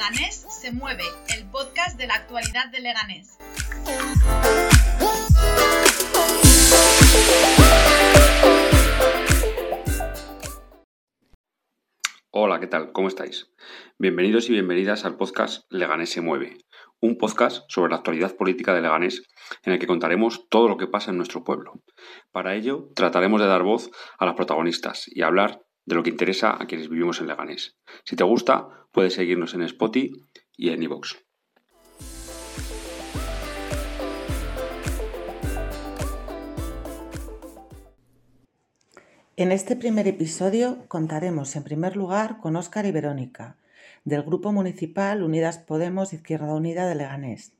Leganés se mueve, el podcast de la actualidad de Leganés. Hola, ¿qué tal? ¿Cómo estáis? Bienvenidos y bienvenidas al podcast Leganés se mueve, un podcast sobre la actualidad política de Leganés en el que contaremos todo lo que pasa en nuestro pueblo. Para ello, trataremos de dar voz a las protagonistas y hablar de lo que interesa a quienes vivimos en Leganés. Si te gusta, puedes seguirnos en Spotify y en iVoox. En este primer episodio contaremos en primer lugar con Óscar y Verónica, del Grupo Municipal Unidas Podemos Izquierda Unida de Leganés.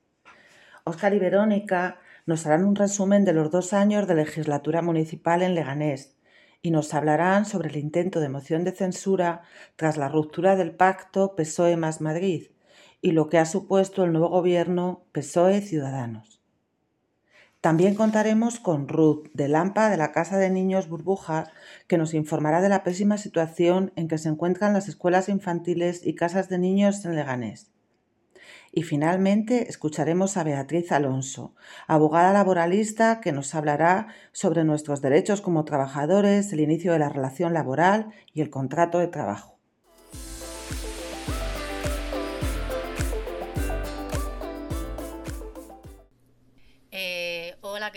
Óscar y Verónica nos harán un resumen de los dos años de legislatura municipal en Leganés y nos hablarán sobre el intento de moción de censura tras la ruptura del pacto PSOE más Madrid y lo que ha supuesto el nuevo gobierno PSOE Ciudadanos. También contaremos con Ruth de Lampa de la Casa de Niños Burbuja, que nos informará de la pésima situación en que se encuentran las escuelas infantiles y casas de niños en Leganés. Y finalmente escucharemos a Beatriz Alonso, abogada laboralista que nos hablará sobre nuestros derechos como trabajadores, el inicio de la relación laboral y el contrato de trabajo.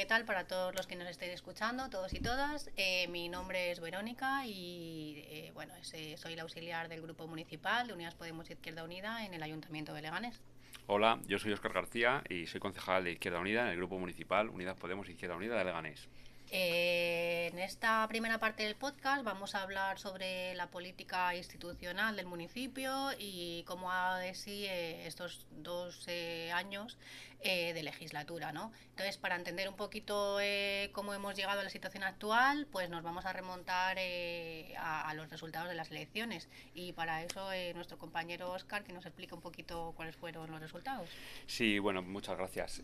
¿Qué tal para todos los que nos estéis escuchando, todos y todas? Eh, mi nombre es Verónica y eh, bueno, eh, soy la auxiliar del Grupo Municipal de Unidas Podemos Izquierda Unida en el Ayuntamiento de Leganés. Hola, yo soy Óscar García y soy concejal de Izquierda Unida en el Grupo Municipal Unidas Podemos Izquierda Unida de Leganés. En esta primera parte del podcast vamos a hablar sobre la política institucional del municipio y cómo ha de sí estos dos años eh, de legislatura, ¿no? Entonces, para entender un poquito eh, cómo hemos llegado a la situación actual, pues nos vamos a remontar eh, a, los resultados de las elecciones. Y para eso, nuestro compañero Oscar, que nos explique un poquito cuáles fueron los resultados. Sí, bueno, muchas gracias.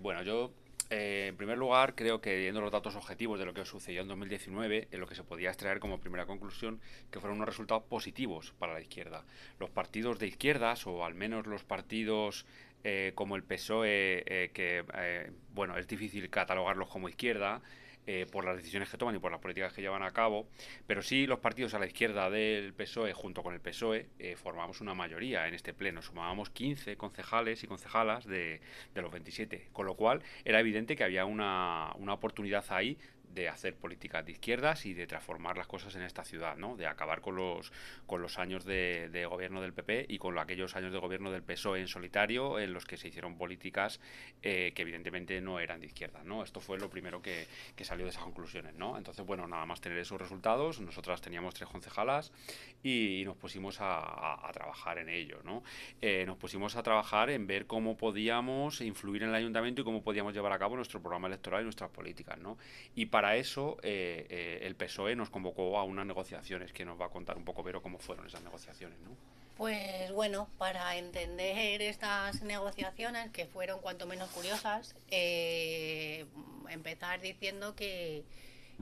bueno, yo en primer lugar, creo que viendo los datos objetivos de lo que sucedió en 2019, en lo que se podía extraer como primera conclusión, que fueron unos resultados positivos para la izquierda. Los partidos de izquierdas, o al menos los partidos eh, como el PSOE, eh, que eh, bueno, es difícil catalogarlos como izquierda por las decisiones que toman y por las políticas que llevan a cabo, pero sí los partidos a la izquierda del PSOE junto con el PSOE formamos una mayoría en este pleno, sumábamos 15 concejales y concejalas de, de, los 27, con lo cual era evidente que había una, una oportunidad ahí de hacer políticas de izquierdas y de transformar las cosas en esta ciudad, ¿no? De acabar con los con los años de, gobierno del PP y con aquellos años de gobierno del PSOE en solitario en los que se hicieron políticas eh, que evidentemente no eran de izquierda, ¿no? Esto fue lo primero que, salió de esas conclusiones, ¿no? Entonces, bueno, nada más tener esos resultados, nosotras teníamos tres concejalas y, nos pusimos a, trabajar en ello, ¿no? Eh, nos pusimos a trabajar en ver cómo podíamos influir en el ayuntamiento y cómo podíamos llevar a cabo nuestro programa electoral y nuestras políticas, ¿no? Y para para eso eh, eh, el PSOE nos convocó a unas negociaciones que nos va a contar un poco Vero cómo fueron esas negociaciones, ¿no? Pues bueno, para entender estas negociaciones que fueron cuanto menos curiosas, eh, empezar diciendo que,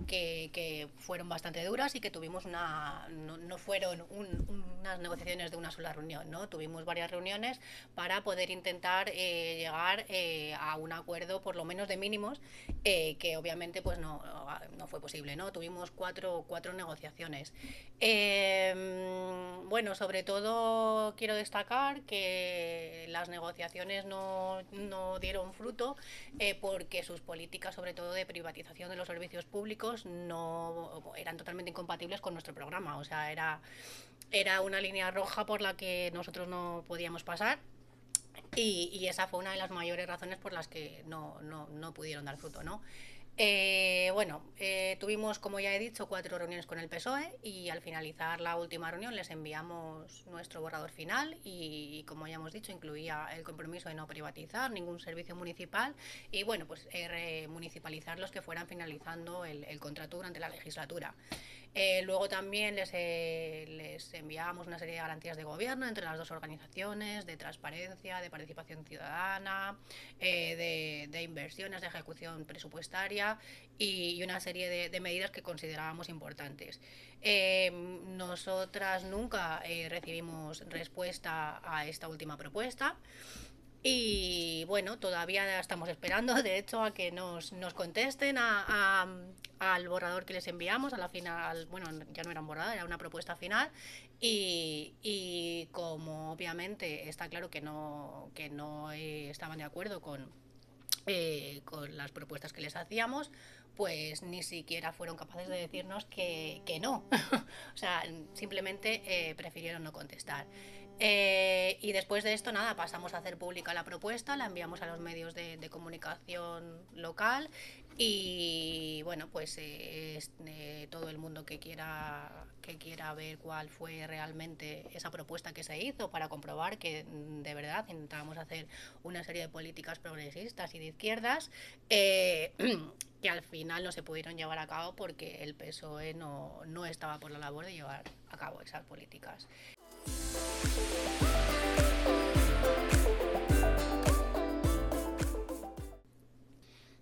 que, fueron bastante duras y que tuvimos una no, fueron unas negociaciones de una sola reunión no tuvimos varias reuniones para poder intentar eh, llegar eh, a un acuerdo por lo menos de mínimos eh, que obviamente pues no, no fue posible no tuvimos cuatro cuatro negociaciones. Em, bueno sobre todo quiero destacar que las negociaciones no, no dieron fruto porque sus políticas sobre todo de privatización de los servicios públicos no eran totalmente incompatibles con nuestro programa. O sea, era, era una línea roja por la que nosotros no podíamos pasar. Y, esa fue una de las mayores razones por las que no, no, no pudieron dar fruto, ¿no? Eh, bueno, eh, tuvimos, como ya he dicho, cuatro reuniones con el PSOE y al finalizar la última reunión les enviamos nuestro borrador final y, como ya hemos dicho, incluía el compromiso de no privatizar ningún servicio municipal y, bueno, pues eh, municipalizar los que fueran finalizando el, contrato durante la legislatura. Eh, luego también les, eh, les enviábamos una serie de garantías de gobierno entre las dos organizaciones, de transparencia, de participación ciudadana, de, de, inversiones, de ejecución presupuestaria y, una serie de, de, medidas que considerábamos importantes. nosotras nunca recibimos respuesta a esta última propuesta. Y bueno, todavía estamos esperando, de hecho, a que nos, nos contesten a, al borrador que les enviamos, a la final, bueno, ya no era un borrador, era una propuesta final. Y, y como obviamente está claro que no, que no eh, estaban de acuerdo con, eh, con las propuestas que les hacíamos, pues ni siquiera fueron capaces de decirnos que, que no. o sea, simplemente eh, prefirieron no contestar. Eh, y después de esto, nada, pasamos a hacer pública la propuesta, la enviamos a los medios de, comunicación local y bueno, pues eh, todo el mundo que quiera, que quiera ver cuál fue realmente esa propuesta que se hizo para comprobar que mm, de verdad intentábamos hacer una serie de políticas progresistas y de izquierdas, eh, que al final no se pudieron llevar a cabo porque el PSOE no, no estaba por la labor de llevar a cabo esas políticas.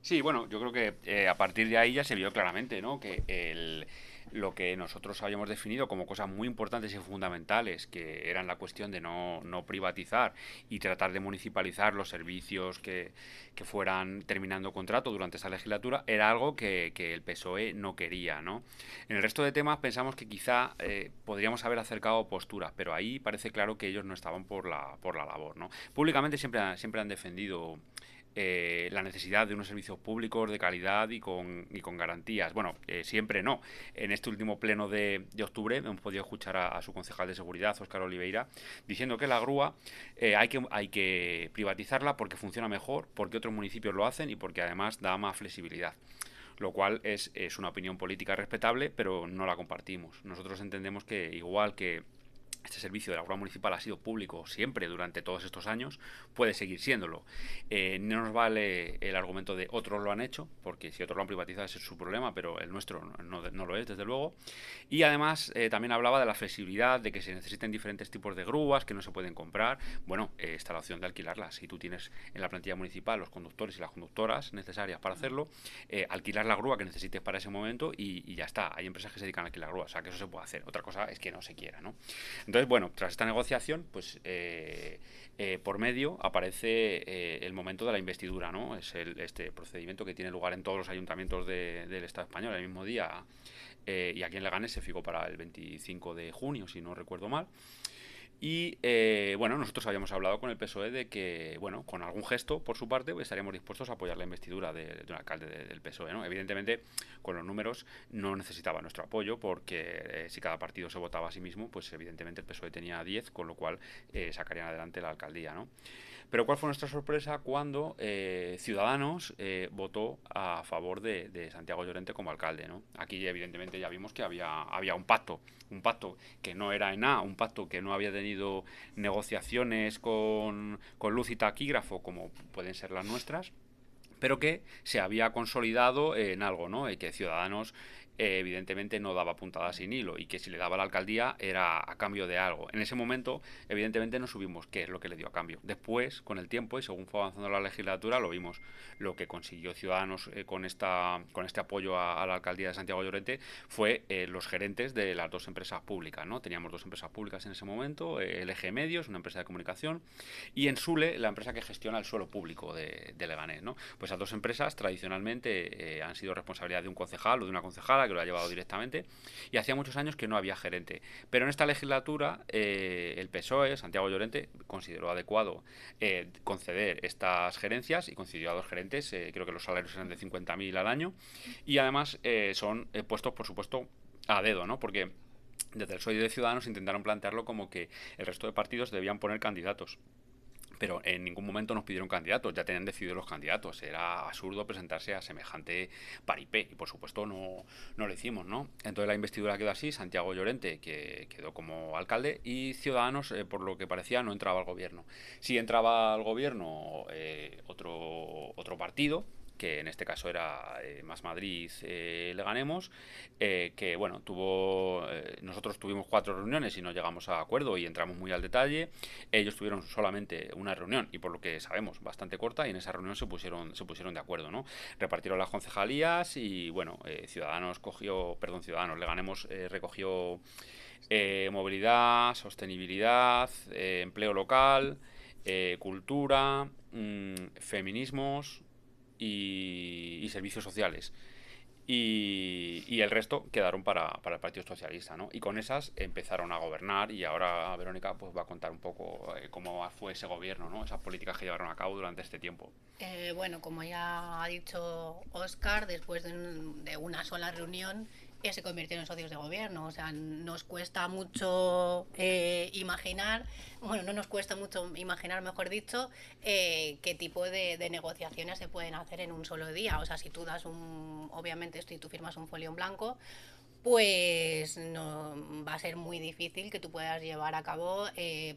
Sí, bueno, yo creo que eh, a partir de ahí ya se vio claramente, ¿no? Que el, lo que nosotros habíamos definido como cosas muy importantes y fundamentales, que eran la cuestión de no, no privatizar y tratar de municipalizar los servicios que, que, fueran terminando contrato durante esa legislatura, era algo que, que, el PSOE no quería. ¿no? En el resto de temas pensamos que quizá eh, podríamos haber acercado posturas, pero ahí parece claro que ellos no estaban por la, por la labor. ¿no? Públicamente siempre, siempre han defendido eh, la necesidad de unos servicios públicos de calidad y con, y con garantías. Bueno, eh, siempre no. En este último pleno de, de octubre hemos podido escuchar a, su concejal de seguridad, Óscar Oliveira, diciendo que la grúa eh, hay, que, hay que privatizarla porque funciona mejor, porque otros municipios lo hacen y porque además da más flexibilidad lo cual es, es, una opinión política respetable, pero no la compartimos. Nosotros entendemos que igual que este servicio de la grúa municipal ha sido público siempre durante todos estos años, puede seguir siéndolo. Eh, no nos vale el argumento de otros lo han hecho, porque si otros lo han privatizado ese es su problema, pero el nuestro no, lo es, desde luego. Y además eh, también hablaba de la flexibilidad, de que se necesiten diferentes tipos de grúas que no se pueden comprar. Bueno, eh, está la opción de alquilarlas. Si tú tienes en la plantilla municipal los conductores y las conductoras necesarias para hacerlo, alquilar la grúa que necesites para ese momento y, ya está. Hay empresas que se dedican a alquilar grúas, o sea que eso se puede hacer. Otra cosa es que no se quiera, ¿no? Bueno, tras esta negociación, pues eh, eh, por medio aparece eh, el momento de la investidura, ¿no? Es este procedimiento que tiene lugar en todos los ayuntamientos del Estado español el mismo día. y aquí en Leganés se fijó para el 25 de junio, si no recuerdo mal. Y eh, bueno, nosotros habíamos hablado con el PSOE de que, bueno, con algún gesto por su parte, estaríamos dispuestos a apoyar la investidura de, un alcalde del PSOE. ¿no? Evidentemente, con los números no necesitaba nuestro apoyo, porque eh, si cada partido se votaba a sí mismo, pues evidentemente el PSOE tenía 10, con lo cual eh, sacarían adelante la alcaldía. ¿no? Pero ¿cuál fue nuestra sorpresa cuando eh, Ciudadanos eh, votó a favor de, Santiago Llorente como alcalde? ¿no? Aquí evidentemente ya vimos que había, había un pacto, un pacto que no era en A, un pacto que no había tenido negociaciones con, con luz y taquígrafo como pueden ser las nuestras pero que se había consolidado en algo, ¿no? Que Ciudadanos eh, evidentemente no daba puntadas sin hilo y que si le daba la alcaldía era a cambio de algo. En ese momento, evidentemente, no subimos qué es lo que le dio a cambio. Después, con el tiempo y según fue avanzando la legislatura, lo vimos. Lo que consiguió Ciudadanos eh, con, esta, con este apoyo a, la alcaldía de Santiago Llorente fue eh, los gerentes de las dos empresas públicas. ¿no? Teníamos dos empresas públicas en ese momento, el Eje Medios, una empresa de comunicación, y en Sule, la empresa que gestiona el suelo público de, de Leganés. ¿no? Pues esas dos empresas tradicionalmente han sido responsabilidad de un concejal o de una concejala que lo ha llevado directamente, y hacía muchos años que no había gerente. Pero en esta legislatura eh, el PSOE, Santiago Llorente, consideró adecuado eh, conceder estas gerencias y concedió a dos gerentes, eh, creo que los salarios eran de 50.000 al año, y además son puestos, por supuesto, a dedo, ¿no? Porque desde el PSOE de Ciudadanos intentaron plantearlo como que el resto de partidos debían poner candidatos pero en ningún momento nos pidieron candidatos, ya tenían decidido los candidatos, era absurdo presentarse a semejante paripé y por supuesto no, no lo hicimos, ¿no? Entonces la investidura quedó así, Santiago Llorente que quedó como alcalde y Ciudadanos, eh, por lo que parecía, no entraba al gobierno. Sí entraba al gobierno eh, otro, otro partido, que en este caso era eh, Más Madrid, eh, le ganemos, eh, que bueno, tuvo, nosotros tuvimos cuatro reuniones y no llegamos a acuerdo y entramos muy al detalle, ellos tuvieron solamente una reunión y por lo que sabemos bastante corta y en esa reunión se pusieron, se pusieron de acuerdo, ¿no? Repartieron las concejalías y bueno, Ciudadanos cogió, perdón, Ciudadanos, le ganemos, recogió movilidad, sostenibilidad, empleo local, cultura, mm, feminismos, y, servicios sociales. Y, el resto quedaron para, para, el Partido Socialista, ¿no? Y con esas empezaron a gobernar y ahora Verónica pues va a contar un poco eh, cómo fue ese gobierno, ¿no? Esas políticas que llevaron a cabo durante este tiempo. Eh, bueno, como ya ha dicho Oscar, después de, de una sola reunión se convirtieron en socios de gobierno. O sea, nos cuesta mucho eh, imaginar, bueno, no nos cuesta mucho imaginar, mejor dicho, eh, qué tipo de, negociaciones se pueden hacer en un solo día. O sea, si tú das un, obviamente, si tú firmas un folio en blanco, pues no, va a ser muy difícil que tú puedas llevar a cabo eh,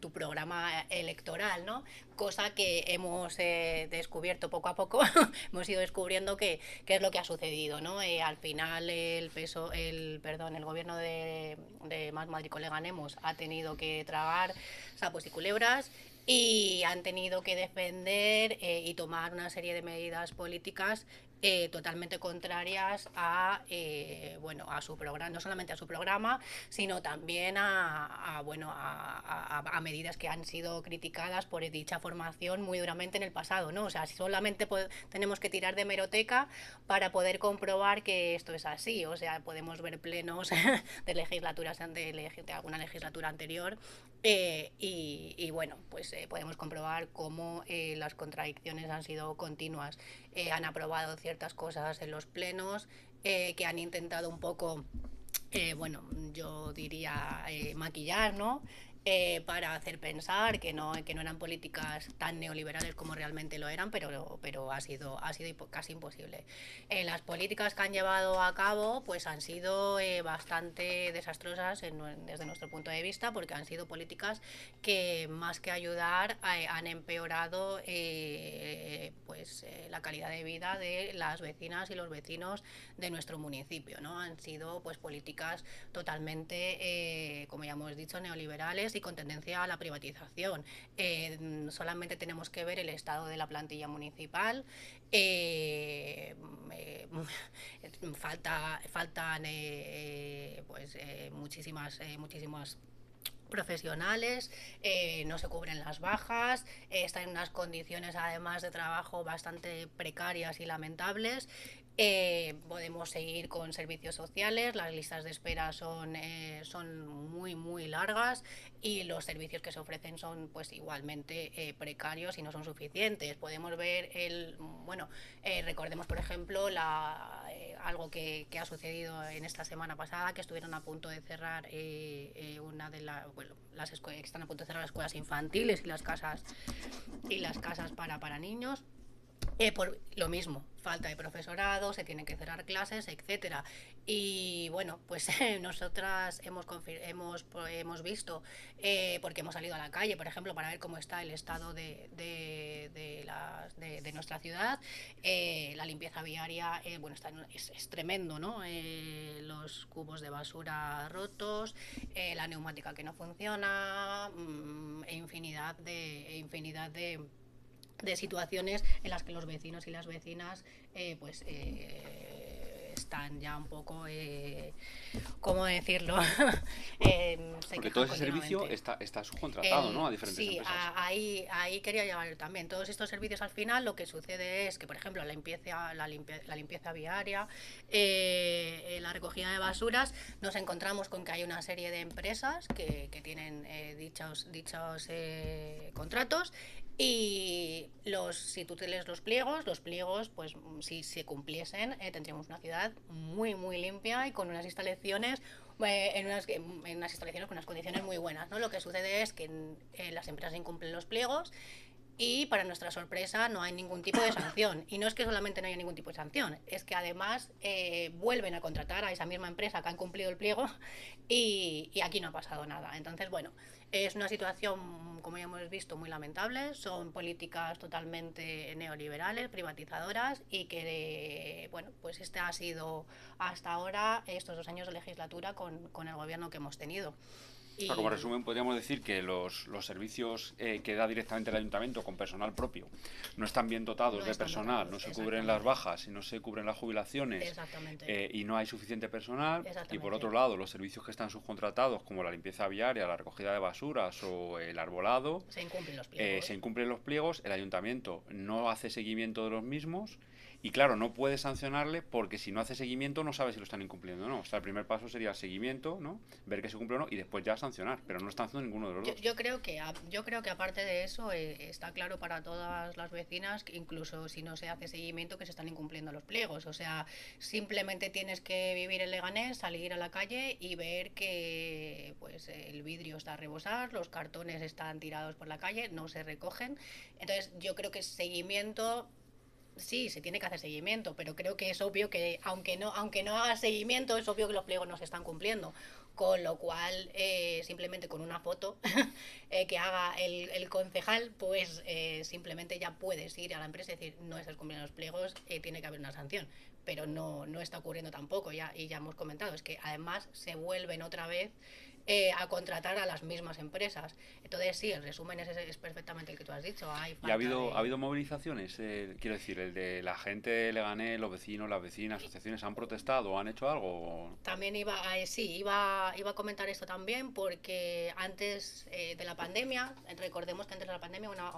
tu programa electoral, ¿no? Cosa que hemos eh, descubierto poco a poco, hemos ido descubriendo que, es lo que ha sucedido, ¿no? Eh, al final el peso, el perdón, el gobierno de, de Más Madrid Coleganemos ha tenido que tragar sapos y culebras y han tenido que defender y tomar una serie de medidas políticas eh, totalmente contrarias a eh, bueno a su programa no solamente a su programa sino también a, bueno a, medidas que han sido criticadas por dicha formación muy duramente en el pasado no o sea solamente tenemos que tirar de meroteca para poder comprobar que esto es así. O sea podemos ver plenos de legislaturas de, de alguna legislatura anterior eh, y, bueno pues podemos comprobar cómo las contradicciones han sido continuas han aprobado ciertas cosas en los plenos, eh, que han intentado un poco, eh, bueno, yo diría eh, maquillar, ¿no? Eh, para hacer pensar que no, que no eran políticas tan neoliberales como realmente lo eran, pero, pero ha, sido, ha sido casi imposible. Eh, las políticas que han llevado a cabo pues han sido eh, bastante desastrosas desde nuestro punto de vista, porque han sido políticas que más que ayudar han empeorado pues, la calidad de vida de las vecinas y los vecinos de nuestro municipio. ¿no? Han sido pues, políticas totalmente, como ya hemos dicho, neoliberales con tendencia a la privatización. Eh, solamente tenemos que ver el estado de la plantilla municipal. Eh, eh, falta, faltan pues, muchísimas, muchísimas profesionales, no se cubren las bajas, están en unas condiciones además de trabajo bastante precarias y lamentables eh, podemos seguir con servicios sociales, las listas de espera son, eh, son muy, muy largas y los servicios que se ofrecen son pues igualmente eh, precarios y no son suficientes. Podemos ver el, bueno, recordemos por ejemplo la, algo que, que, ha sucedido en esta semana pasada, que estuvieron a punto de cerrar una de las, bueno, las están a punto de cerrar las escuelas infantiles y las casas y las casas para, para niños. Por lo mismo, falta de profesorado, se tienen que cerrar clases, etcétera. Y bueno, pues nosotras hemos, hemos, hemos visto, eh, porque hemos salido a la calle, por ejemplo, para ver cómo está el estado de, de, nuestra ciudad, eh, la limpieza viaria, eh, bueno, está, es, tremendo, ¿no? los cubos de basura rotos, la neumática que no funciona, mm, infinidad de... E infinidad de de situaciones en las que los vecinos y las vecinas eh, pues eh, están ya un poco eh, cómo decirlo porque todo ese servicio está, está subcontratado ¿no? a diferentes sí, ahí, ahí quería llegar también. Todos estos servicios al final lo que sucede es que por ejemplo la limpieza la, la limpieza viaria la recogida de basuras nos encontramos con que hay una serie de empresas que, que tienen dichos dichos contratos y los, si tú te lees los pliegos, los pliegos, pues si se cumpliesen, eh, tendríamos una ciudad muy, muy limpia y con unas instalaciones eh, en, unas, en, unas, instalaciones con unas condiciones muy buenas. ¿no? Lo que sucede es que eh, las empresas incumplen los pliegos y para nuestra sorpresa no hay ningún tipo de sanción. Y no es que solamente no haya ningún tipo de sanción, es que además vuelven a contratar a esa misma empresa que han cumplido el pliego y, y aquí no ha pasado nada. Entonces, bueno, Es una situación, como ya hemos visto, muy lamentable. Son políticas totalmente neoliberales, privatizadoras y que, bueno, pues este ha sido hasta ahora estos dos años de legislatura con, con el gobierno que hemos tenido como resumen, podríamos decir que los, los servicios eh, que da directamente el ayuntamiento con personal propio no están bien dotados de personal, no se cubren las bajas y no se cubren las jubilaciones eh, y no hay suficiente personal. Y por otro lado, los servicios que están subcontratados, como la limpieza viaria, la recogida de basuras o el arbolado, se incumplen los eh, se incumplen los pliegos, el ayuntamiento no hace seguimiento de los mismos y claro, no puedes sancionarle porque si no hace seguimiento no sabe si lo están incumpliendo o no. O sea, el primer paso sería seguimiento, ¿no? Ver que se cumple o no y después ya sancionar, pero no están haciendo ninguno de los yo, dos. Yo creo que yo creo que aparte de eso eh, está claro para todas las vecinas que incluso si no se hace seguimiento que se están incumpliendo los pliegos. O sea, simplemente tienes que vivir en Leganés, salir a la calle y ver que pues el vidrio está a rebosar, los cartones están tirados por la calle, no se recogen. Entonces, yo creo que seguimiento sí, se tiene que hacer seguimiento, pero creo que es obvio que aunque no, aunque no haga seguimiento, es obvio que los pliegos no se están cumpliendo. Con lo cual, eh, simplemente con una foto eh, que haga el, concejal, pues eh, simplemente ya puedes ir a la empresa y decir, no estás cumpliendo los pliegos, tiene que haber una sanción. Pero no, no está ocurriendo tampoco, ya, y ya hemos comentado, es que además se vuelven otra vez eh, a contratar a las mismas empresas. Entonces, sí, el resumen es, es perfectamente el que tú has dicho. Hay ¿Y ha habido, ha habido movilizaciones? Eh, quiero decir, el de la gente le gané, los vecinos, las vecinas, asociaciones, ¿han protestado? ¿Han hecho algo? También iba, a, sí, iba, iba a comentar esto también porque antes eh, de la pandemia, recordemos que antes de la pandemia una,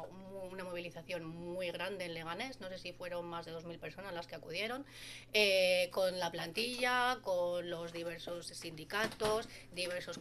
una movilización muy grande en Leganés, no sé si fueron más de 2.000 personas las que acudieron, con la plantilla, con los diversos sindicatos, diversos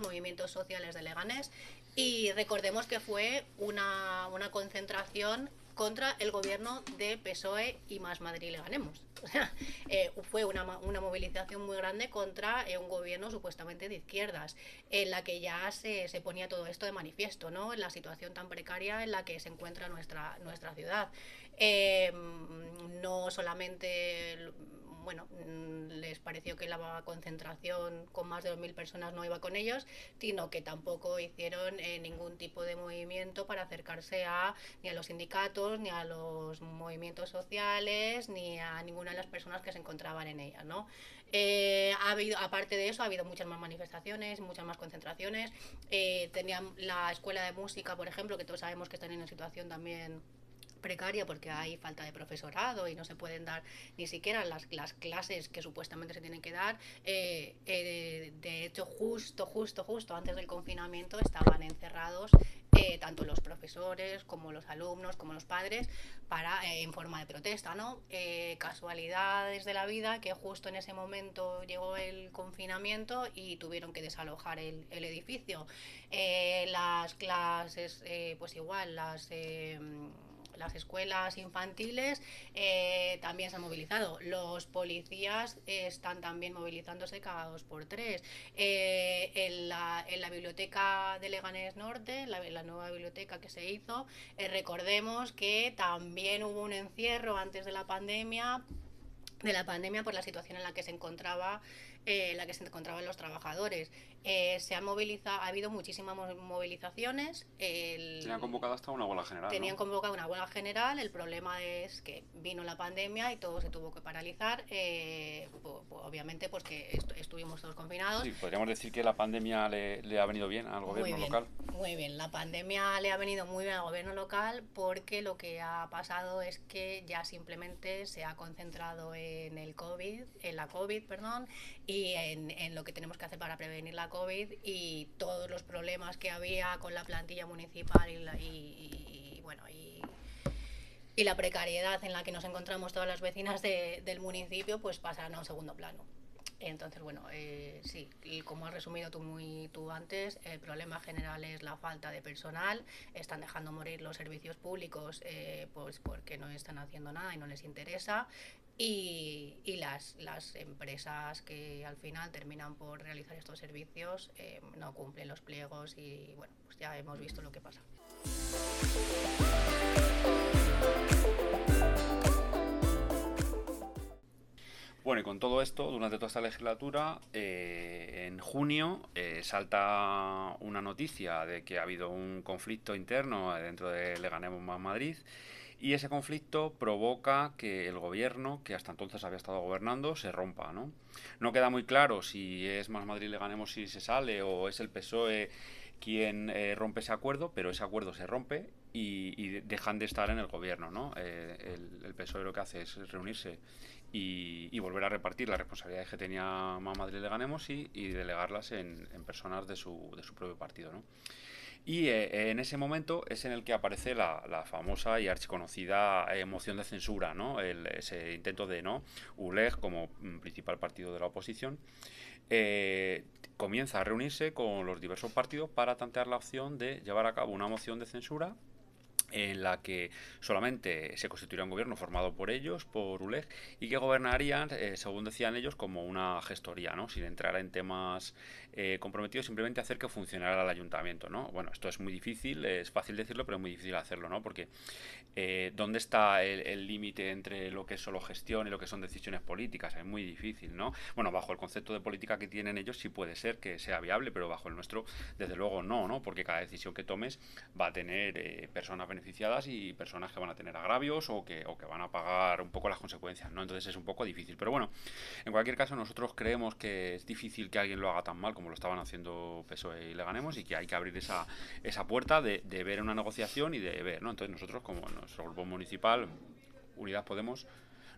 movimientos sociales de Leganés y recordemos que fue una, una concentración contra el gobierno de PSOE y Más Madrid le ganemos. Eh, fue una, una, movilización muy grande contra eh, un gobierno supuestamente de izquierdas, en la que ya se, se, ponía todo esto de manifiesto, ¿no? En la situación tan precaria en la que se encuentra nuestra, nuestra ciudad. Eh, no solamente bueno, mm, les pareció que la concentración con más de 2.000 personas no iba con ellos, sino que tampoco hicieron eh, ningún tipo de movimiento para acercarse a ni a los sindicatos, ni a los movimientos sociales, ni a ninguna de las personas que se encontraban en ella, ¿no? Eh, ha habido, aparte de eso, ha habido muchas más manifestaciones, muchas más concentraciones. Eh, tenían la escuela de música, por ejemplo, que todos sabemos que están en una situación también precaria porque hay falta de profesorado y no se pueden dar ni siquiera las, las clases que supuestamente se tienen que dar. Eh, eh, de hecho, justo, justo, justo antes del confinamiento estaban encerrados eh, tanto los profesores como los alumnos como los padres para en forma de protesta, ¿no? casualidades de la vida que justo en ese momento llegó el confinamiento y tuvieron que desalojar el, el edificio. las clases, pues igual, las las escuelas infantiles eh, también se han movilizado. Los policías están también movilizándose cada dos por tres. Eh, en, la, en, la, biblioteca de Leganés Norte, la, nueva biblioteca que se hizo, eh, recordemos que también hubo un encierro antes de la pandemia de la pandemia por la situación en la que se encontraba en la que se encontraban los trabajadores eh, se han movilizado, ha habido muchísimas movilizaciones. tenían convocado hasta una huelga general. Tenían convocado una huelga general. El problema es que vino la pandemia y todo se tuvo que paralizar. Eh, obviamente, pues que estuvimos todos confinados. Sí, podríamos decir que la pandemia le, ha venido bien al gobierno local. Muy bien, la pandemia le ha venido muy bien al gobierno local porque lo que ha pasado es que ya simplemente se ha concentrado en el COVID, en la COVID, perdón, y en, en lo que tenemos que hacer para prevenir la COVID y todos los problemas que había con la plantilla municipal y, la, bueno y, la precariedad en la que nos encontramos todas las vecinas de, del municipio pues pasan a un segundo plano. Entonces, bueno, eh, sí, y como has resumido tú muy tú antes, el problema general es la falta de personal, están dejando morir los servicios públicos eh, pues porque no están haciendo nada y no les interesa, y, y las, las, empresas que al final terminan por realizar estos servicios eh, no cumplen los pliegos y bueno, pues ya hemos visto lo que pasa. Bueno, y con todo esto, durante toda esta legislatura, eh, en junio eh, salta una noticia de que ha habido un conflicto interno dentro de Le Ganemos Más Madrid y ese conflicto provoca que el gobierno, que hasta entonces había estado gobernando, se rompa. No, no queda muy claro si es Más Madrid Le Ganemos si se sale o es el PSOE quien eh, rompe ese acuerdo, pero ese acuerdo se rompe y, dejan de estar en el gobierno. ¿no? Eh, el, el, PSOE lo que hace es reunirse y, volver a repartir las responsabilidades que tenía Más Madrid Le Ganemos y, delegarlas en, personas de su, de su propio partido. ¿no? Y eh, en ese momento es en el que aparece la, la famosa y archiconocida eh, moción de censura, ¿no? El, ese intento de no ULEG como mm, principal partido de la oposición. Eh, comienza a reunirse con los diversos partidos para tantear la opción de llevar a cabo una moción de censura en la que solamente se constituiría un gobierno formado por ellos, por ULEG, y que gobernarían, eh, según decían ellos, como una gestoría, ¿no? sin entrar en temas eh, comprometidos, simplemente hacer que funcionara el ayuntamiento. ¿no? Bueno, esto es muy difícil, es fácil decirlo, pero es muy difícil hacerlo, ¿no? porque eh, ¿dónde está el límite entre lo que es solo gestión y lo que son decisiones políticas? Es muy difícil, ¿no? Bueno, bajo el concepto de política que tienen ellos sí puede ser que sea viable, pero bajo el nuestro, desde luego no, ¿no? porque cada decisión que tomes va a tener personas beneficiadas y personas que van a tener agravios o que, o que van a pagar un poco las consecuencias, ¿no? Entonces es un poco difícil. Pero bueno, en cualquier caso nosotros creemos que es difícil que alguien lo haga tan mal como lo estaban haciendo PSOE y Le Ganemos y que hay que abrir esa, esa puerta de, ver una negociación y de ver, ¿no? Entonces nosotros como nuestro grupo municipal, Unidad Podemos,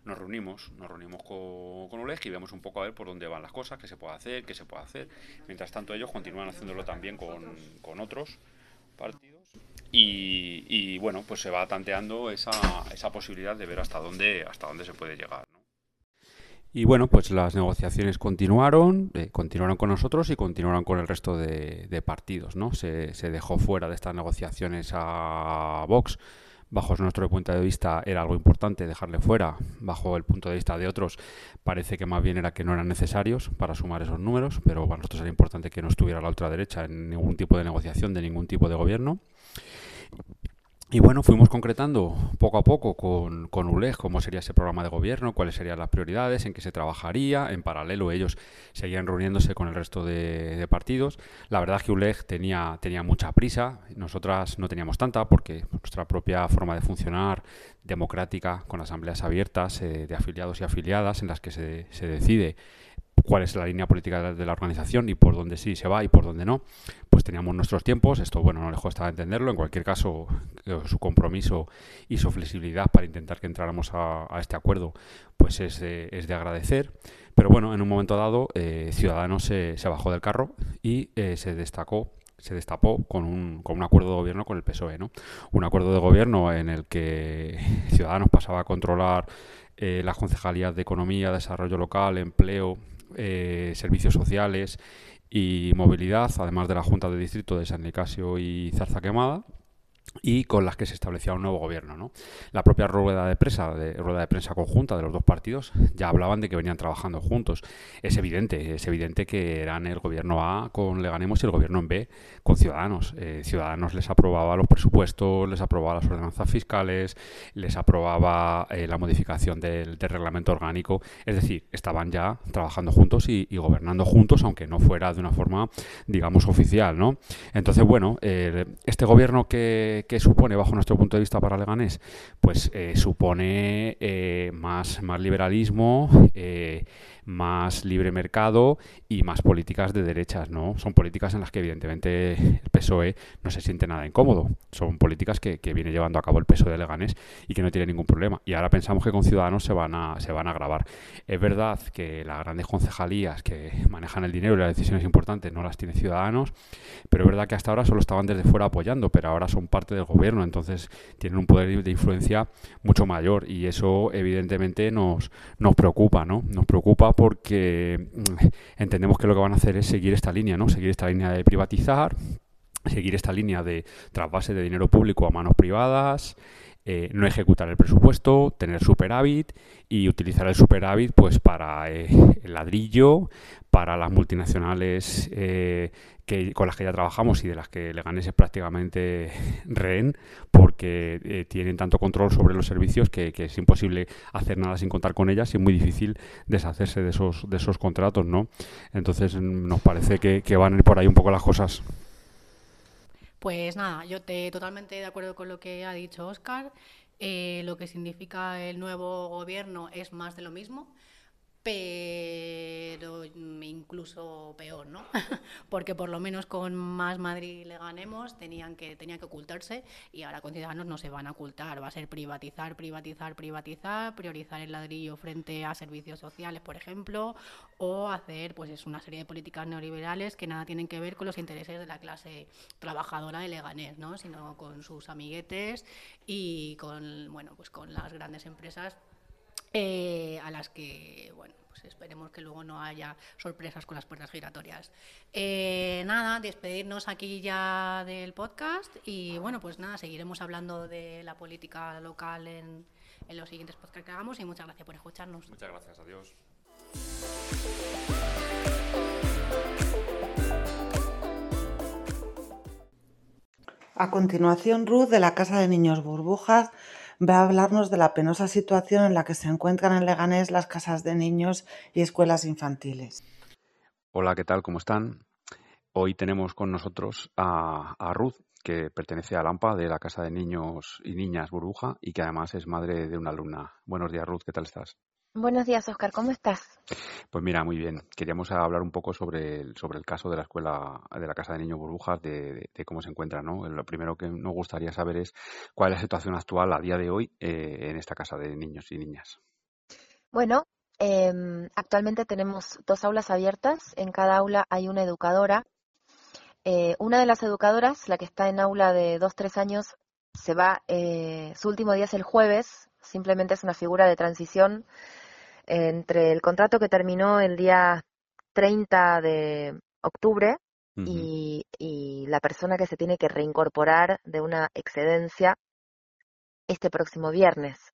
nos reunimos, nos reunimos con, con ULEG y vemos un poco a ver por dónde van las cosas, qué se puede hacer, qué se puede hacer. Mientras tanto ellos continúan haciéndolo también con, con otros partidos. Y, bueno, pues se va tanteando esa, esa posibilidad de ver hasta dónde, hasta dónde se puede llegar. Y bueno, pues las negociaciones continuaron, eh, continuaron con nosotros y continuaron con el resto de, partidos. ¿no? Se, se, dejó fuera de estas negociaciones a Vox. Bajo nuestro punto de vista era algo importante dejarle fuera. Bajo el punto de vista de otros parece que más bien era que no eran necesarios para sumar esos números, pero para nosotros era importante que no estuviera la ultraderecha en ningún tipo de negociación de ningún tipo de gobierno. Y bueno, fuimos concretando poco a poco con, con ULEG cómo sería ese programa de gobierno, cuáles serían las prioridades, en qué se trabajaría. En paralelo ellos seguían reuniéndose con el resto de, partidos. La verdad es que ULEG tenía, tenía mucha prisa, nosotras no teníamos tanta porque nuestra propia forma de funcionar democrática, con asambleas abiertas eh, de afiliados y afiliadas en las que se, se decide cuál es la línea política de la organización y por dónde sí se va y por dónde no, pues teníamos nuestros tiempos. Esto, bueno, no dejó de entenderlo. En cualquier caso, su compromiso y su flexibilidad para intentar que entráramos a, este acuerdo, pues es de, es de, agradecer. Pero bueno, en un momento dado, eh, Ciudadanos se, se, bajó del carro y eh, se destacó se destapó con un, con un acuerdo de gobierno con el PSOE, ¿no? Un acuerdo de gobierno en el que Ciudadanos pasaba a controlar eh, las concejalías de Economía, Desarrollo Local, Empleo, eh, servicios sociales y movilidad, además de la Junta de Distrito de San Nicasio y Zarza Quemada y con las que se establecía un nuevo gobierno. ¿no? La propia rueda de prensa, de, rueda de prensa conjunta de los dos partidos ya hablaban de que venían trabajando juntos. Es evidente, es evidente que eran el gobierno A con Leganemos y el gobierno B con Ciudadanos. Eh, Ciudadanos les aprobaba los presupuestos, les aprobaba las ordenanzas fiscales, les aprobaba eh, la modificación del, reglamento orgánico. Es decir, estaban ya trabajando juntos y, gobernando juntos, aunque no fuera de una forma, digamos, oficial. ¿no? Entonces, bueno, eh, este gobierno que ¿qué, supone bajo nuestro punto de vista para Leganés? Pues eh, supone eh, más, más liberalismo, eh, más libre mercado y más políticas de derechas, ¿no? Son políticas en las que evidentemente el PSOE no se siente nada incómodo. Son políticas que, que viene llevando a cabo el PSOE de Leganés y que no tiene ningún problema. Y ahora pensamos que con Ciudadanos se van a, se van a agravar. Es verdad que las grandes concejalías que manejan el dinero y las decisiones importantes no las tiene Ciudadanos, pero es verdad que hasta ahora solo estaban desde fuera apoyando, pero ahora son parte del gobierno, entonces tienen un poder de influencia mucho mayor y eso evidentemente nos, nos preocupa, ¿no? Nos preocupa porque mm, entendemos que lo que van a hacer es seguir esta línea, ¿no? Seguir esta línea de privatizar seguir esta línea de trasvase de dinero público a manos privadas, eh, no ejecutar el presupuesto, tener superávit y utilizar el superávit pues para eh, el ladrillo, para las multinacionales eh, que, con las que ya trabajamos y de las que Leganés es prácticamente rehén porque tienen tanto control sobre los servicios que, es imposible hacer nada sin contar con ellas y es muy difícil deshacerse de esos, de esos contratos, ¿no? Entonces nos parece que, que van por ahí un poco las cosas. Pues nada, yo te totalmente de acuerdo con lo que ha dicho Oscar. Eh, lo que significa el nuevo gobierno es más de lo mismo pero incluso peor, ¿no? Porque por lo menos con Más Madrid le ganemos tenían que, tenía que ocultarse y ahora con Ciudadanos no se van a ocultar, va a ser privatizar, privatizar, privatizar, priorizar el ladrillo frente a servicios sociales, por ejemplo, o hacer pues es una serie de políticas neoliberales que nada tienen que ver con los intereses de la clase trabajadora de Leganés, ¿no? Sino con sus amiguetes y con, bueno, pues con las grandes empresas eh, a las que, bueno, pues esperemos que luego no haya sorpresas con las puertas giratorias. Eh, nada, despedirnos aquí ya del podcast y bueno, pues nada, seguiremos hablando de la política local en, en los siguientes podcasts que hagamos y muchas gracias por escucharnos. Muchas gracias, adiós. A continuación, Ruth de la Casa de Niños Burbujas va a hablarnos de la penosa situación en la que se encuentran en Leganés las casas de niños y escuelas infantiles. Hola, ¿qué tal? ¿Cómo están? Hoy tenemos con nosotros a, Ruth, que pertenece a Lampa de la Casa de Niños y Niñas Burbuja y que además es madre de una alumna. Buenos días, Ruth, ¿qué tal estás? Buenos días, Oscar, ¿cómo estás? Pues mira, muy bien. Queríamos hablar un poco sobre el, sobre el caso de la escuela, de la Casa de Niños Burbujas, de, cómo se encuentra, ¿no? Lo primero que nos gustaría saber es cuál es la situación actual a día de hoy eh, en esta Casa de Niños y Niñas. Bueno, em, actualmente tenemos dos aulas abiertas. En cada aula hay una educadora. Eh, una de las educadoras, la que está en aula de dos, tres años, se va, eh, su último día es el jueves, simplemente es una figura de transición entre el contrato que terminó el día 30 de octubre y, la persona que se tiene que reincorporar de una excedencia este próximo viernes.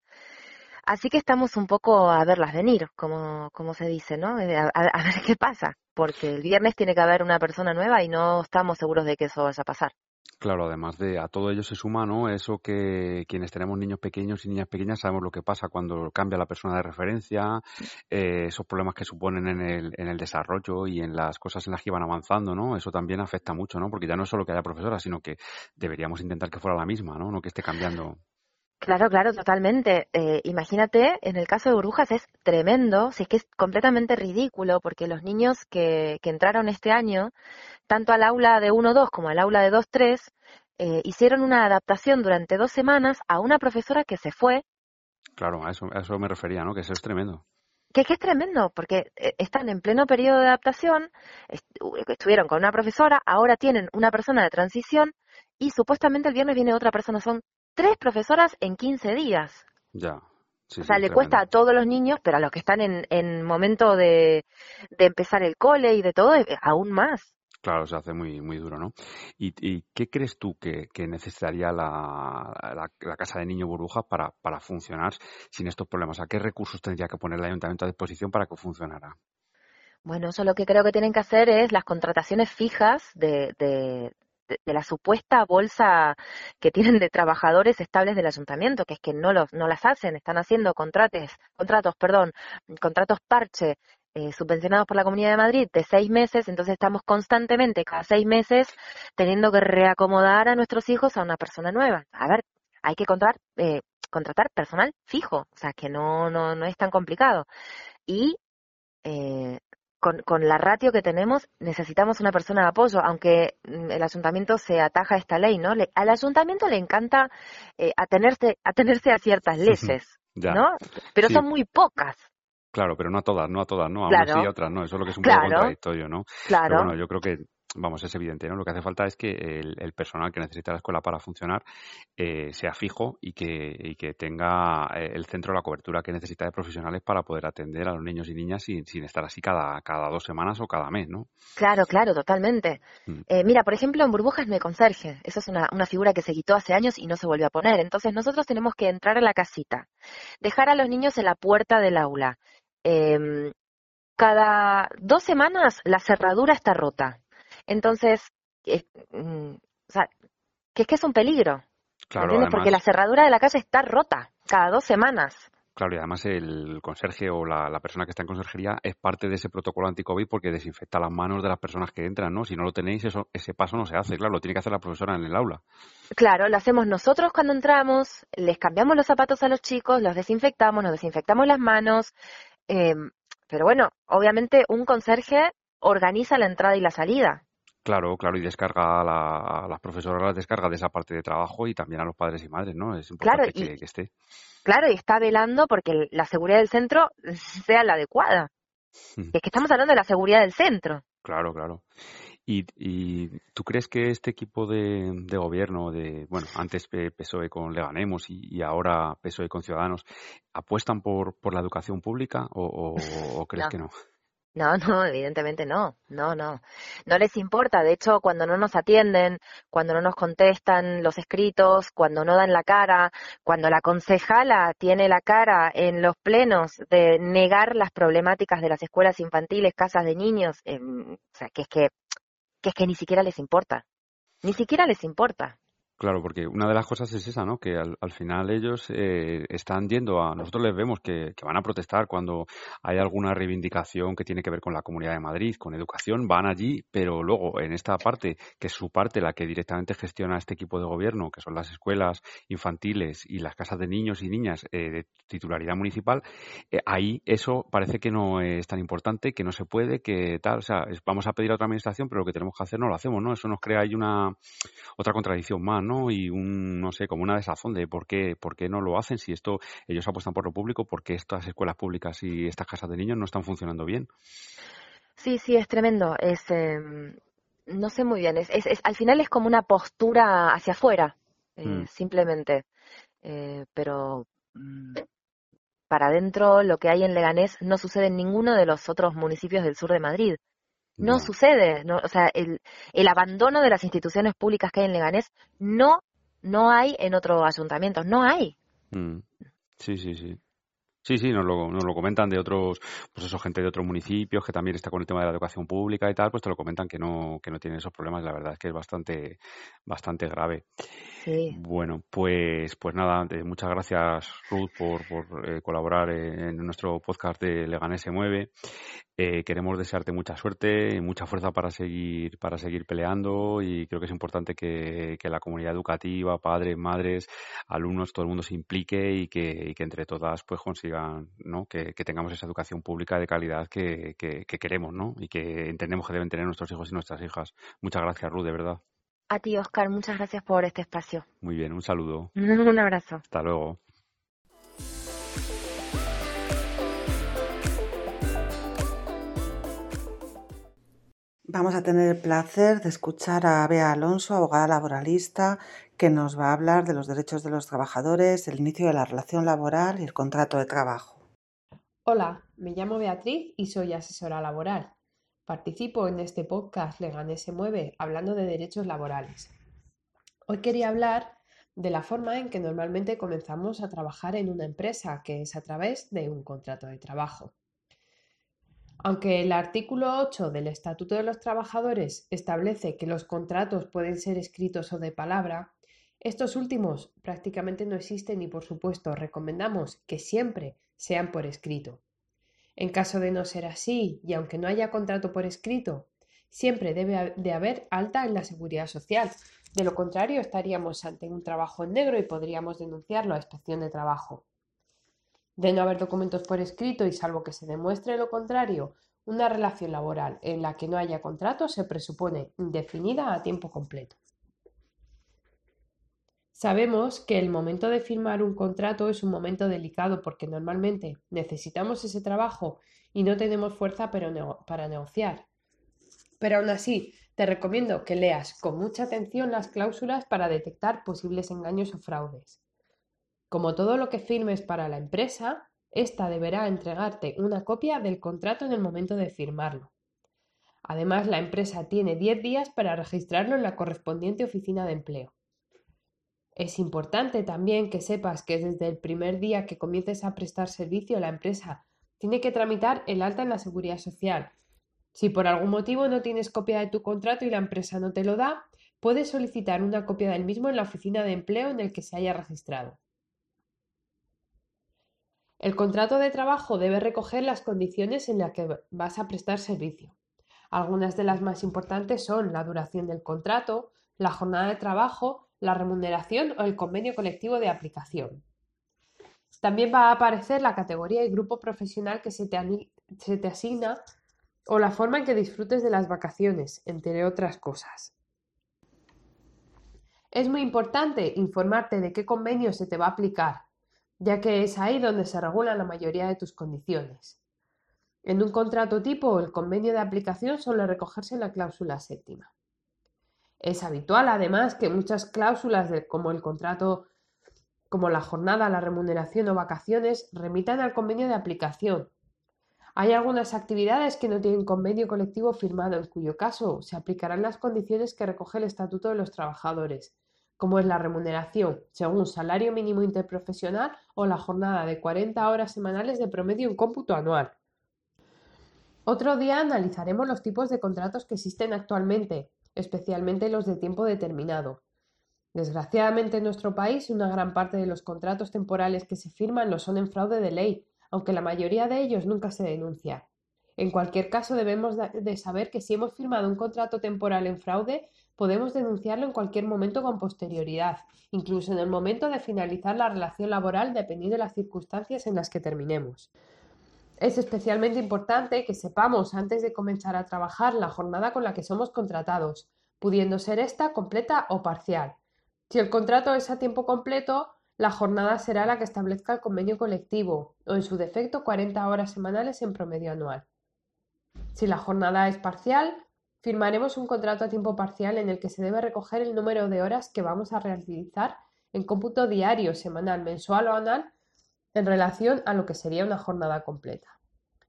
Así que estamos un poco a verlas venir, como, como se dice, ¿no? Eh, a, ver qué pasa, porque el viernes tiene que haber una persona nueva y no estamos seguros de que eso vaya a pasar. Claro, además de a todo ello se suma, ¿no? Eso que quienes tenemos niños pequeños y niñas pequeñas sabemos lo que pasa cuando cambia la persona de referencia, eh, esos problemas que suponen en el, en el desarrollo y en las cosas en las que iban avanzando, ¿no? Eso también afecta mucho, ¿no? Porque ya no es solo que haya profesora, sino que deberíamos intentar que fuera la misma, ¿no? No que esté cambiando. Claro, claro, totalmente. Eh, imagínate, en el caso de Brujas es tremendo, si es que es completamente ridículo, porque los niños que, que entraron este año, tanto al aula de 1-2 como al aula de 2-3, eh, hicieron una adaptación durante dos semanas a una profesora que se fue. Claro, a eso, a eso me refería, ¿no? Que eso es tremendo. Que, que es tremendo, porque eh, están en pleno periodo de adaptación, estuvieron con una profesora, ahora tienen una persona de transición y supuestamente el viernes viene otra persona. Son tres profesoras en 15 días. Ya. o sea, le cuesta a todos los niños, pero a los que están en, en momento de, de empezar el cole y de todo, aún más. Claro, se hace muy, muy duro, ¿no? ¿Y, y qué crees tú que, que necesitaría la, la, Casa de Niño Burbuja para, para funcionar sin estos problemas? ¿A qué recursos tendría que poner el ayuntamiento a disposición para que funcionara? Bueno, eso lo que creo que tienen que hacer es las contrataciones fijas de, de, de, la supuesta bolsa que tienen de trabajadores estables del ayuntamiento, que es que no, los, no las hacen, están haciendo contratos, contratos, perdón, contratos parche eh, subvencionados por la Comunidad de Madrid de seis meses, entonces estamos constantemente, cada seis meses, teniendo que reacomodar a nuestros hijos a una persona nueva. A ver, hay que contratar, eh, contratar personal fijo, o sea, que no, no, no es tan complicado. Y eh, con, con, la ratio que tenemos, necesitamos una persona de apoyo, aunque mm, el ayuntamiento se ataja a esta ley, ¿no? Le, al ayuntamiento le encanta eh, atenerse, atenerse a ciertas leyes, ¿no? Pero son muy pocas. Claro, pero no a todas, no a todas, ¿no? A unas y a otras, ¿no? Eso es lo que es un poco contradictorio, ¿no? Claro. Pero bueno, yo creo que vamos, es evidente, ¿no? Lo que hace falta es que el, personal que necesita la escuela para funcionar eh, sea fijo y que, y que tenga eh, el centro la cobertura que necesita de profesionales para poder atender a los niños y niñas sin, sin estar así cada, cada dos semanas o cada mes, ¿no? Claro, claro, totalmente. Mm. Eh, mira, por ejemplo, en burbujas no hay conserje. Esa es una, una figura que se quitó hace años y no se volvió a poner. Entonces nosotros tenemos que entrar a la casita, dejar a los niños en la puerta del aula. Em, cada dos semanas la cerradura está rota. Entonces, mm, o sea, que es que es un peligro. Claro, Porque la cerradura de la calle está rota cada dos semanas. Claro, y además el conserje o la, persona que está en conserjería es parte de ese protocolo anti-COVID porque desinfecta las manos de las personas que entran, ¿no? Si no lo tenéis, eso, ese paso no se hace, claro, lo tiene que hacer la profesora en el aula. Claro, lo hacemos nosotros cuando entramos, les cambiamos los zapatos a los chicos, los desinfectamos, nos desinfectamos las manos, eh, pero bueno, obviamente un conserje organiza la entrada y la salida. Claro, claro, y descarga a, las profesoras, las descarga de esa parte de trabajo y también a los padres y madres, ¿no? Es importante que, esté. Claro, y está velando porque la seguridad del centro sea la adecuada. Es que estamos hablando de la seguridad del centro. Claro, claro. ¿Y, y tú crees que este equipo de, gobierno, de bueno, antes PSOE con Leganemos y, ahora PSOE con Ciudadanos, apuestan por, por la educación pública o, crees que no? No, no, evidentemente no, no, no. No les importa. De hecho, cuando no nos atienden, cuando no nos contestan los escritos, cuando no dan la cara, cuando la concejala tiene la cara en los plenos de negar las problemáticas de las escuelas infantiles, casas de niños, em, o sea, que es que, que es que ni siquiera les importa. Ni siquiera les importa. Claro, porque una de las cosas es esa, ¿no? Que al, final ellos eh, están yendo a... Nosotros les vemos que, van a protestar cuando hay alguna reivindicación que tiene que ver con la Comunidad de Madrid, con educación, van allí, pero luego en esta parte, que es su parte la que directamente gestiona este equipo de gobierno, que son las escuelas infantiles y las casas de niños y niñas eh, de titularidad municipal, eh, ahí eso parece que no es tan importante, que no se puede, que tal, o sea, vamos a pedir a otra administración, pero lo que tenemos que hacer no lo hacemos, ¿no? Eso nos crea ahí una otra contradicción más. Y un, no sé, como una desazón de por qué, por qué no lo hacen si esto, ellos apuestan por lo público, porque estas escuelas públicas y estas casas de niños no están funcionando bien. Sí, sí, es tremendo. Es, em, no sé muy bien. Es, es, al final es como una postura hacia afuera, eh, mm. simplemente. Eh, pero mm, para adentro lo que hay en Leganés no sucede en ninguno de los otros municipios del sur de Madrid. No, sucede, no, o sea, el, el abandono de las instituciones públicas que hay en Leganés no, no hay en otros ayuntamientos, no hay. Mm. Sí, sí, sí. Sí, sí, nos lo, nos lo comentan de otros, pues eso, gente de otros municipios que también está con el tema de la educación pública y tal, pues te lo comentan que no, que no tienen esos problemas. La verdad es que es bastante, bastante grave. Sí. Bueno, pues, pues nada, eh, muchas gracias Ruth por, por eh, colaborar en nuestro podcast de Leganés se mueve. Eh, queremos desearte mucha suerte y mucha fuerza para seguir, para seguir peleando y creo que es importante que, la comunidad educativa, padres, madres, alumnos, todo el mundo se implique y que, entre todas pues consigan ¿no? que, tengamos esa educación pública de calidad que, queremos ¿no? y que entendemos que deben tener nuestros hijos y nuestras hijas. Muchas gracias, Ruth, de verdad. A ti, Oscar, muchas gracias por este espacio. Muy bien, un saludo. un abrazo. Hasta luego. Vamos a tener el placer de escuchar a Bea Alonso, abogada laboralista, que nos va a hablar de los derechos de los trabajadores, el inicio de la relación laboral y el contrato de trabajo. Hola, me llamo Beatriz y soy asesora laboral. Participo en este podcast Leganés se mueve hablando de derechos laborales. Hoy quería hablar de la forma en que normalmente comenzamos a trabajar en una empresa, que es a través de un contrato de trabajo. Aunque el artículo 8 del Estatuto de los Trabajadores establece que los contratos pueden ser escritos o de palabra, estos últimos prácticamente no existen y por supuesto recomendamos que siempre sean por escrito. En caso de no ser así y aunque no haya contrato por escrito, siempre debe de haber alta en la seguridad social. De lo contrario, estaríamos ante un trabajo en negro y podríamos denunciarlo a inspección de trabajo. De no haber documentos por escrito y salvo que se demuestre lo contrario, una relación laboral en la que no haya contrato se presupone indefinida a tiempo completo. Sabemos que el momento de firmar un contrato es un momento delicado porque normalmente necesitamos ese trabajo y no tenemos fuerza para, negociar. Pero aún así, te recomiendo que leas con mucha atención las cláusulas para detectar posibles engaños o fraudes. Como todo lo que firmes para la empresa, ésta deberá entregarte una copia del contrato en el momento de firmarlo. Además, la empresa tiene 10 días para registrarlo en la correspondiente oficina de empleo. Es importante también que sepas que desde el primer día que comiences a prestar servicio, la empresa tiene que tramitar el alta en la seguridad social. Si por algún motivo no tienes copia de tu contrato y la empresa no te lo da, puedes solicitar una copia del mismo en la oficina de empleo en el que se haya registrado. El contrato de trabajo debe recoger las condiciones en las que vas a prestar servicio. Algunas de las más importantes son la duración del contrato, la jornada de trabajo, la remuneración o el convenio colectivo de aplicación. También va a aparecer la categoría y grupo profesional que se te, asigna o la forma en que disfrutes de las vacaciones, entre otras cosas. Es muy importante informarte de qué convenio se te va a aplicar, ya que es ahí donde se regulan la mayoría de tus condiciones. En un contrato tipo, el convenio de aplicación suele recogerse en la cláusula séptima. Es habitual, además, que muchas cláusulas como el contrato, como la jornada, la remuneración o vacaciones, remitan al convenio de aplicación. Hay algunas actividades que no tienen convenio colectivo firmado, en cuyo caso se aplicarán las condiciones que recoge el Estatuto de los Trabajadores, como es la remuneración según salario mínimo interprofesional o la jornada de 40 horas semanales de promedio en cómputo anual. Otro día analizaremos los tipos de contratos que existen actualmente, especialmente los de tiempo determinado. Desgraciadamente en nuestro país una gran parte de los contratos temporales que se firman lo son en fraude de ley, aunque la mayoría de ellos nunca se denuncia. En cualquier caso debemos de saber que si hemos firmado un contrato temporal en fraude, podemos denunciarlo en cualquier momento con posterioridad, incluso en el momento de finalizar la relación laboral dependiendo de las circunstancias en las que terminemos. Es especialmente importante que sepamos antes de comenzar a trabajar la jornada con la que somos contratados, pudiendo ser esta completa o parcial. Si el contrato es a tiempo completo, la jornada será la que establezca el convenio colectivo, o en su defecto 40 horas semanales en promedio anual. Si la jornada es parcial, firmaremos un contrato a tiempo parcial en el que se debe recoger el número de horas que vamos a realizar en cómputo diario, semanal, mensual o anual en relación a lo que sería una jornada completa.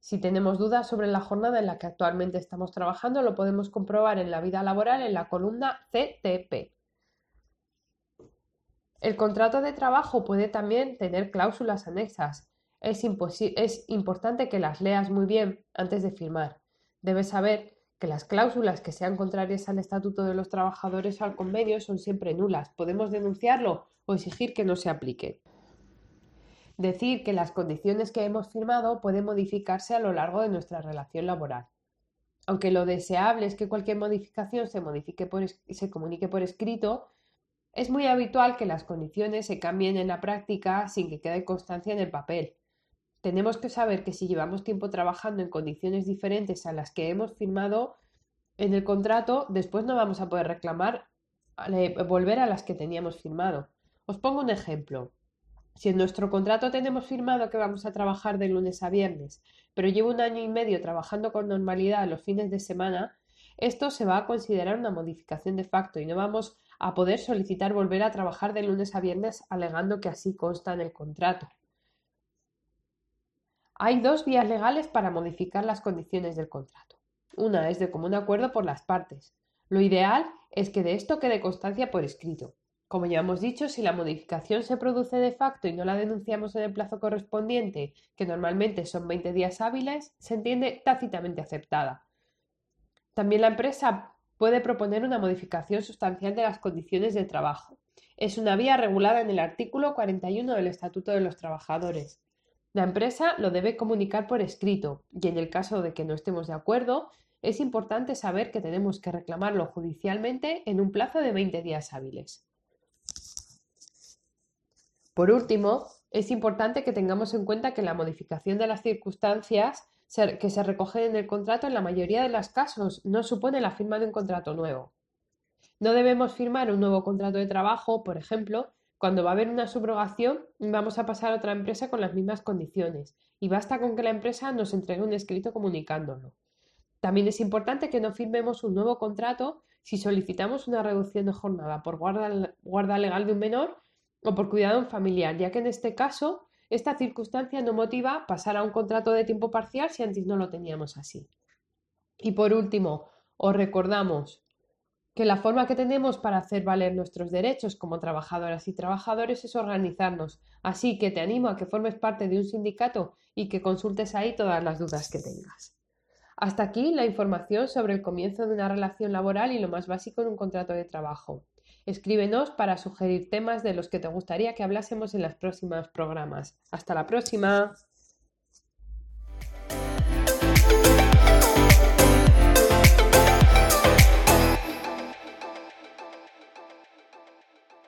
Si tenemos dudas sobre la jornada en la que actualmente estamos trabajando, lo podemos comprobar en la vida laboral en la columna CTP. El contrato de trabajo puede también tener cláusulas anexas. Es, importante que las leas muy bien antes de firmar. Debes saber que las cláusulas que sean contrarias al Estatuto de los Trabajadores o al convenio son siempre nulas. Podemos denunciarlo o exigir que no se aplique decir que las condiciones que hemos firmado pueden modificarse a lo largo de nuestra relación laboral. Aunque lo deseable es que cualquier modificación se, modifique por, se comunique por escrito, es muy habitual que las condiciones se cambien en la práctica sin que quede constancia en el papel. Tenemos que saber que si llevamos tiempo trabajando en condiciones diferentes a las que hemos firmado en el contrato, después no vamos a poder reclamar eh, volver a las que teníamos firmado. Os pongo un ejemplo. Si en nuestro contrato tenemos firmado que vamos a trabajar de lunes a viernes, pero llevo un año y medio trabajando con normalidad los fines de semana, esto se va a considerar una modificación de facto y no vamos a poder solicitar volver a trabajar de lunes a viernes alegando que así consta en el contrato. Hay dos vías legales para modificar las condiciones del contrato. Una es de común acuerdo por las partes. Lo ideal es que de esto quede constancia por escrito. Como ya hemos dicho, si la modificación se produce de facto y no la denunciamos en el plazo correspondiente, que normalmente son 20 días hábiles, se entiende tácitamente aceptada. También la empresa puede proponer una modificación sustancial de las condiciones de trabajo. Es una vía regulada en el artículo 41 del Estatuto de los Trabajadores. La empresa lo debe comunicar por escrito y en el caso de que no estemos de acuerdo, es importante saber que tenemos que reclamarlo judicialmente en un plazo de 20 días hábiles. Por último, es importante que tengamos en cuenta que la modificación de las circunstancias que se recogen en el contrato en la mayoría de los casos no supone la firma de un contrato nuevo. No debemos firmar un nuevo contrato de trabajo, por ejemplo, cuando va a haber una subrogación vamos a pasar a otra empresa con las mismas condiciones y basta con que la empresa nos entregue un escrito comunicándolo. También es importante que no firmemos un nuevo contrato si solicitamos una reducción de jornada por guarda, guarda legal de un menor o por cuidado familiar, ya que en este caso esta circunstancia no motiva pasar a un contrato de tiempo parcial si antes no lo teníamos así. Y por último, os recordamos que la forma que tenemos para hacer valer nuestros derechos como trabajadoras y trabajadores es organizarnos. Así que te animo a que formes parte de un sindicato y que consultes ahí todas las dudas que tengas. Hasta aquí la información sobre el comienzo de una relación laboral y lo más básico en un contrato de trabajo. Escríbenos para sugerir temas de los que te gustaría que hablásemos en los próximos programas. Hasta la próxima.